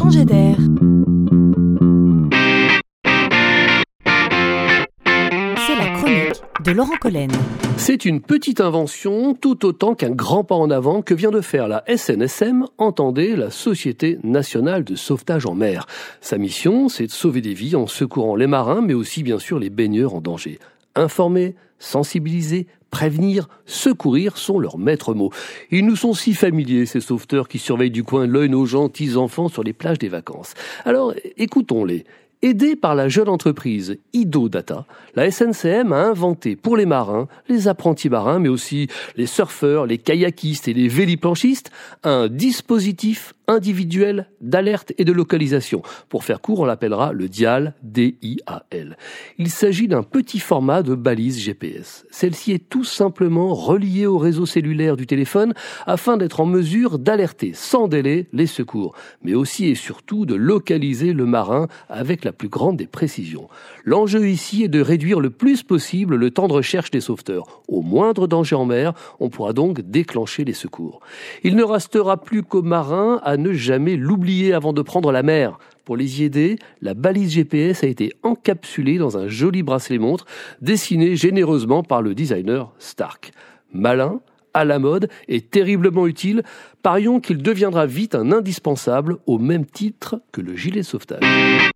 C'est la chronique de Laurent Collen. C'est une petite invention tout autant qu'un grand pas en avant que vient de faire la SNSM, entendez la Société nationale de sauvetage en mer. Sa mission, c'est de sauver des vies en secourant les marins, mais aussi bien sûr les baigneurs en danger. Informer, sensibiliser, prévenir, secourir sont leurs maîtres mots. Ils nous sont si familiers, ces sauveteurs qui surveillent du coin l'œil nos gentils enfants sur les plages des vacances. Alors, écoutons-les. Aidée par la jeune entreprise Ido Data, la SNCM a inventé pour les marins, les apprentis marins, mais aussi les surfeurs, les kayakistes et les véliplanchistes, un dispositif individuel d'alerte et de localisation. Pour faire court, on l'appellera le DIAL, D-I-A-L. Il s'agit d'un petit format de balise GPS. Celle-ci est tout simplement reliée au réseau cellulaire du téléphone afin d'être en mesure d'alerter sans délai les secours, mais aussi et surtout de localiser le marin avec la plus grande des précisions. L'enjeu ici est de réduire le plus possible le temps de recherche des sauveteurs. Au moindre danger en mer, on pourra donc déclencher les secours. Il ne restera plus qu'aux marins à ne jamais l'oublier avant de prendre la mer. Pour les y aider, la balise GPS a été encapsulée dans un joli bracelet montre dessiné généreusement par le designer Stark. Malin, à la mode et terriblement utile, parions qu'il deviendra vite un indispensable au même titre que le gilet sauvetage.